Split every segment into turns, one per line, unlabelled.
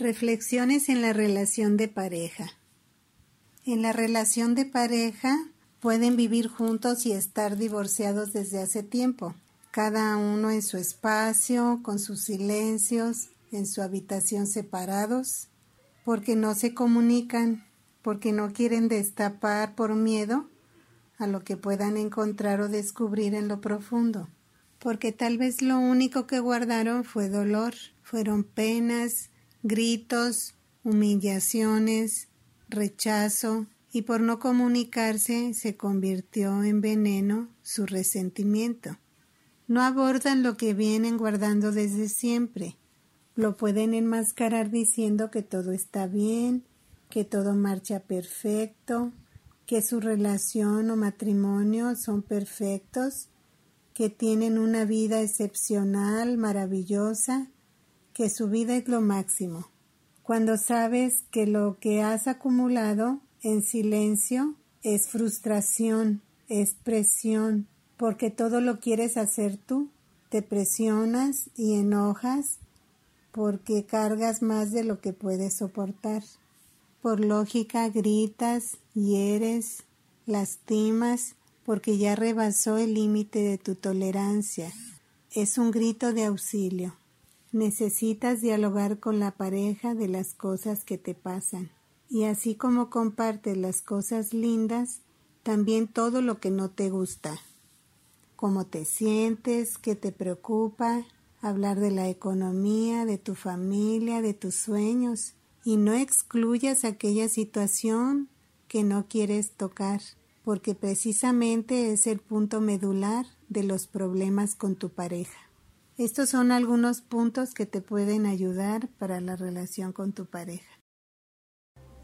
Reflexiones en la relación de pareja. En la relación de pareja pueden vivir juntos y estar divorciados desde hace tiempo, cada uno en su espacio, con sus silencios, en su habitación separados, porque no se comunican, porque no quieren destapar por miedo a lo que puedan encontrar o descubrir en lo profundo, porque tal vez lo único que guardaron fue dolor, fueron penas, gritos, humillaciones, rechazo, y por no comunicarse se convirtió en veneno su resentimiento. No abordan lo que vienen guardando desde siempre. Lo pueden enmascarar diciendo que todo está bien, que todo marcha perfecto, que su relación o matrimonio son perfectos, que tienen una vida excepcional, maravillosa, que su vida es lo máximo. Cuando sabes que lo que has acumulado en silencio es frustración, es presión, porque todo lo quieres hacer tú, te presionas y enojas porque cargas más de lo que puedes soportar. Por lógica gritas, hieres, lastimas, porque ya rebasó el límite de tu tolerancia. Es un grito de auxilio. Necesitas dialogar con la pareja de las cosas que te pasan. Y así como compartes las cosas lindas, también todo lo que no te gusta. Cómo te sientes, qué te preocupa, hablar de la economía, de tu familia, de tus sueños. Y no excluyas aquella situación que no quieres tocar, porque precisamente es el punto medular de los problemas con tu pareja. Estos son algunos puntos que te pueden ayudar para la relación con tu pareja.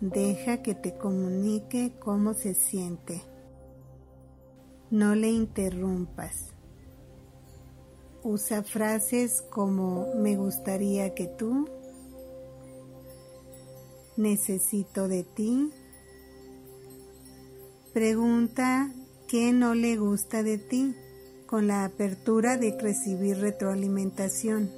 Deja que te comunique cómo se siente. No le interrumpas. Usa frases como me gustaría que tú, necesito de ti. Pregunta qué no le gusta de ti con la apertura de recibir retroalimentación.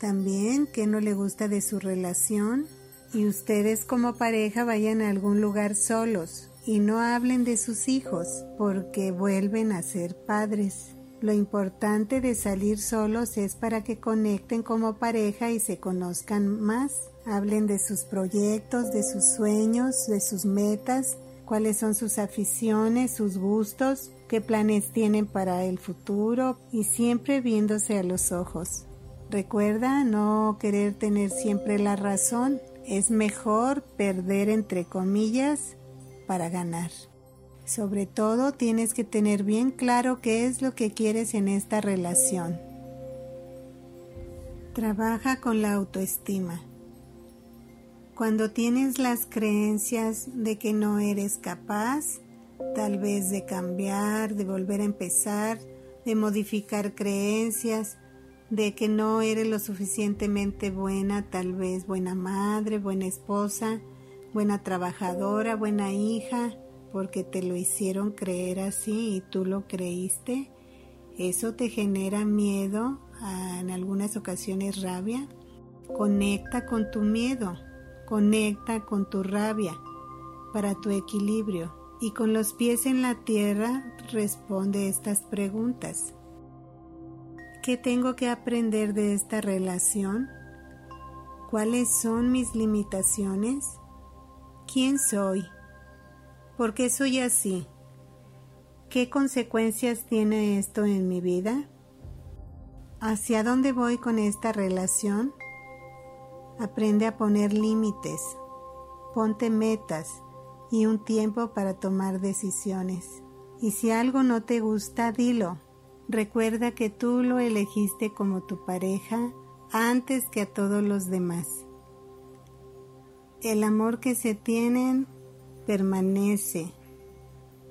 También qué no le gusta de su relación y ustedes como pareja vayan a algún lugar solos y no hablen de sus hijos porque vuelven a ser padres. Lo importante de salir solos es para que conecten como pareja y se conozcan más. Hablen de sus proyectos, de sus sueños, de sus metas, cuáles son sus aficiones, sus gustos qué planes tienen para el futuro y siempre viéndose a los ojos. Recuerda no querer tener siempre la razón, es mejor perder entre comillas para ganar. Sobre todo tienes que tener bien claro qué es lo que quieres en esta relación. Trabaja con la autoestima. Cuando tienes las creencias de que no eres capaz, tal vez de cambiar, de volver a empezar, de modificar creencias, de que no eres lo suficientemente buena, tal vez buena madre, buena esposa, buena trabajadora, buena hija, porque te lo hicieron creer así y tú lo creíste. Eso te genera miedo, en algunas ocasiones rabia. Conecta con tu miedo, conecta con tu rabia para tu equilibrio y con los pies en la tierra responde estas preguntas. ¿Qué tengo que aprender de esta relación? ¿Cuáles son mis limitaciones? ¿Quién soy? ¿Por qué soy así? ¿Qué consecuencias tiene esto en mi vida? ¿Hacia dónde voy con esta relación? Aprende a poner límites, ponte metas, y un tiempo para tomar decisiones. Y si algo no te gusta, dilo. Recuerda que tú lo elegiste como tu pareja antes que a todos los demás. El amor que se tienen permanece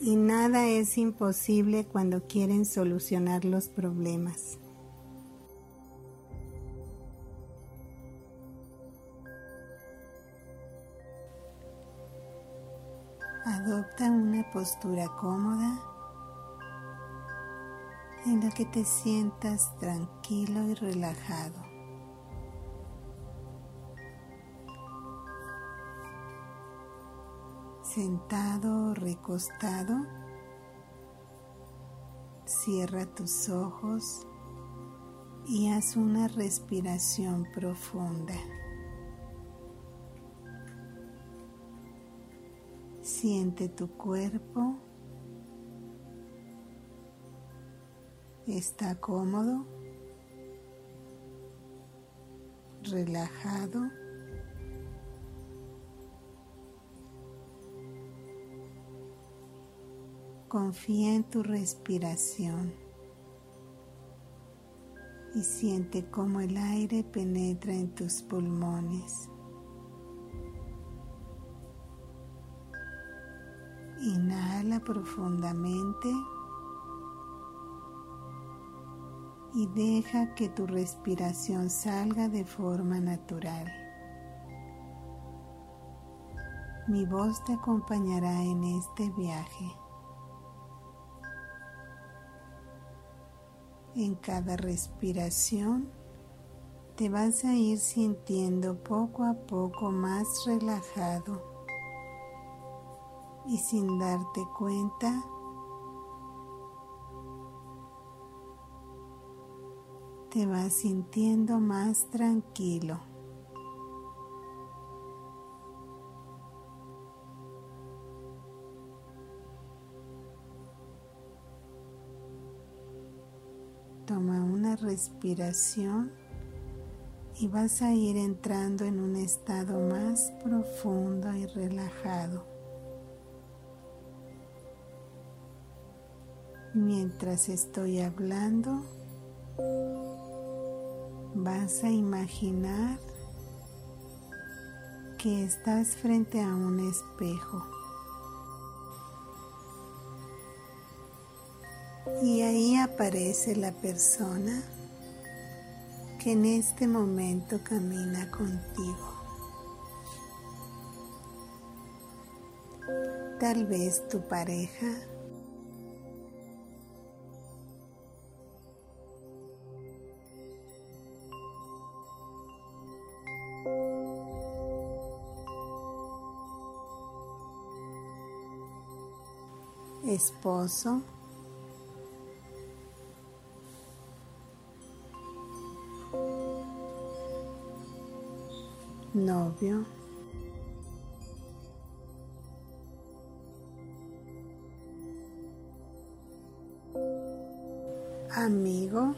y nada es imposible cuando quieren solucionar los problemas. Adopta una postura cómoda en la que te sientas tranquilo y relajado. Sentado o recostado, cierra tus ojos y haz una respiración profunda. Siente tu cuerpo. Está cómodo, relajado. Confía en tu respiración y siente cómo el aire penetra en tus pulmones. Profundamente y deja que tu respiración salga de forma natural. Mi voz te acompañará en este viaje. En cada respiración te vas a ir sintiendo poco a poco más relajado y sin darte cuenta te vas sintiendo más tranquilo. Toma una respiración y vas a ir entrando en un estado más profundo y relajado. Mientras estoy hablando, vas a imaginar que estás frente a un espejo. Y ahí aparece la persona que en este momento camina contigo. Tal vez tu pareja esposo, novio, amigo,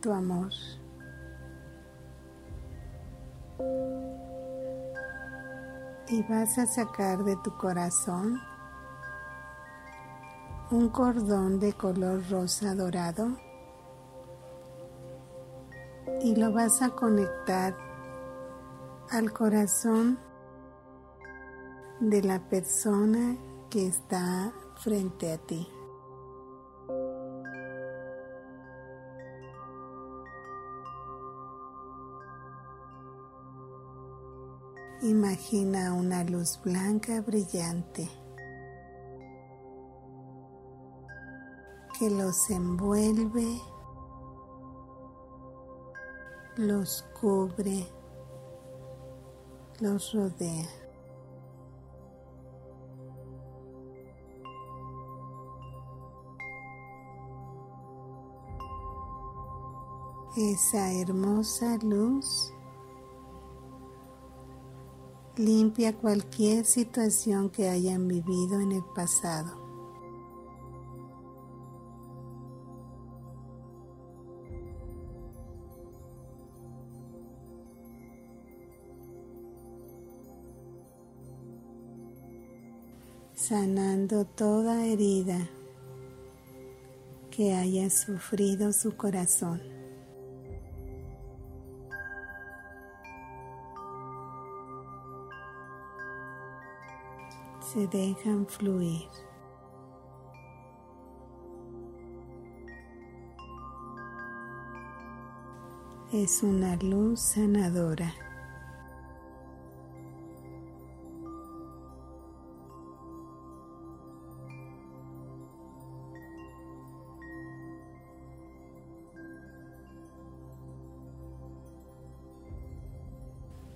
tu amor. Y vas a sacar de tu corazón un cordón de color rosa dorado y lo vas a conectar al corazón de la persona que está frente a ti. Imagina una luz blanca brillante que los envuelve, los cubre, los rodea. Esa hermosa luz limpia cualquier situación que hayan vivido en el pasado. sanando toda herida que haya sufrido su corazón. Se dejan fluir. Es una luz sanadora.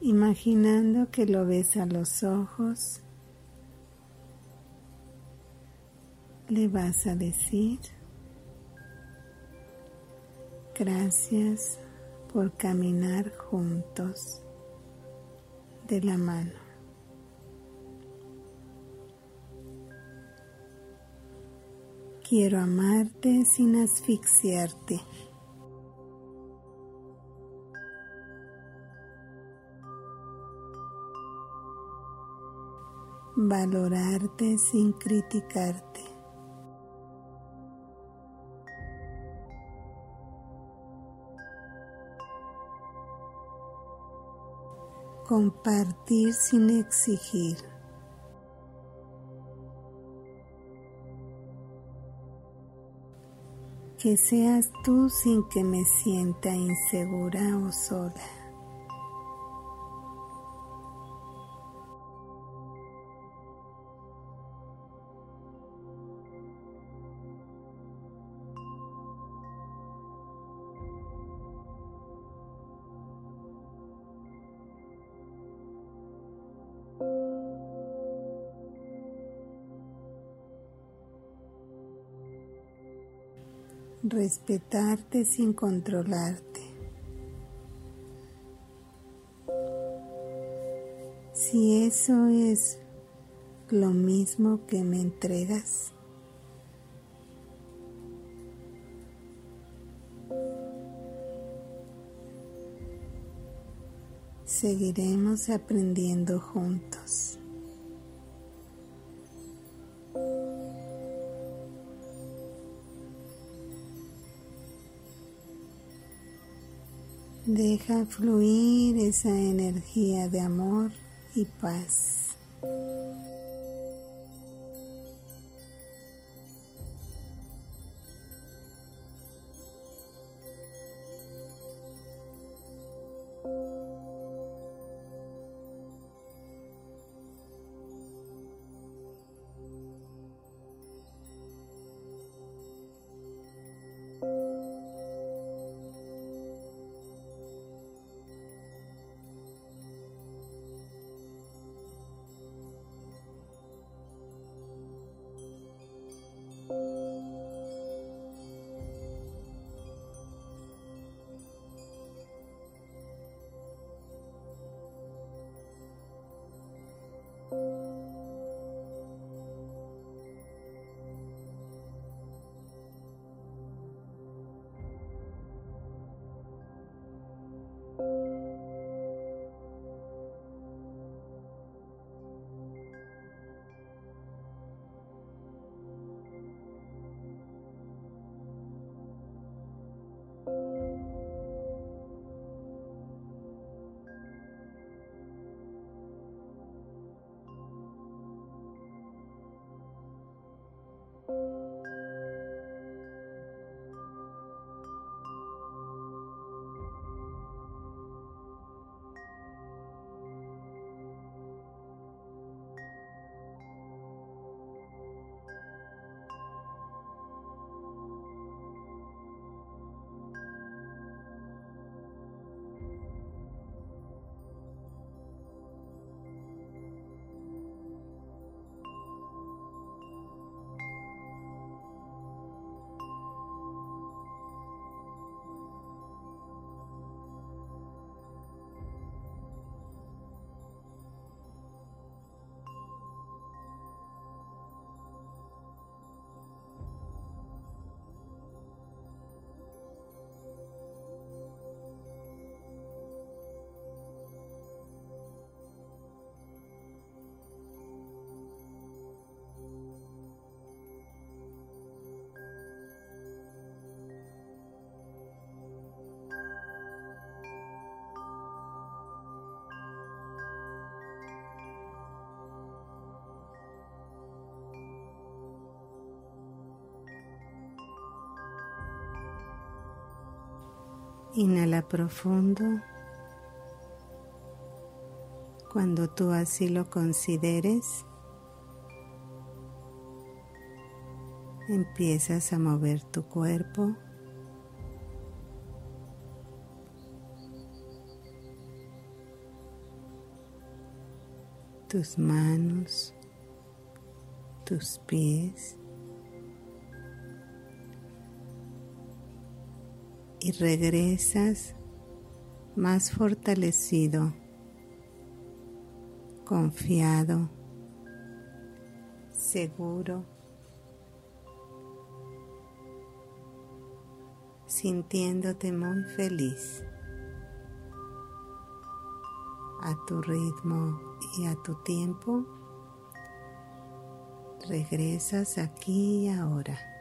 imaginando que lo ves a los ojos, le vas a decir gracias por caminar juntos de la mano. Quiero amarte sin asfixiarte. Valorarte sin criticarte. Compartir sin exigir. Que seas tú sin que me sienta insegura o sola. Respetarte sin controlarte. Si eso es lo mismo que me entregas, seguiremos aprendiendo juntos. Deja fluir esa energía de amor y paz. Inhala profundo. Cuando tú así lo consideres, empiezas a mover tu cuerpo. tus manos, tus pies y regresas más fortalecido, confiado, seguro, sintiéndote muy feliz a tu ritmo y a tu tiempo. Regresas aquí y ahora.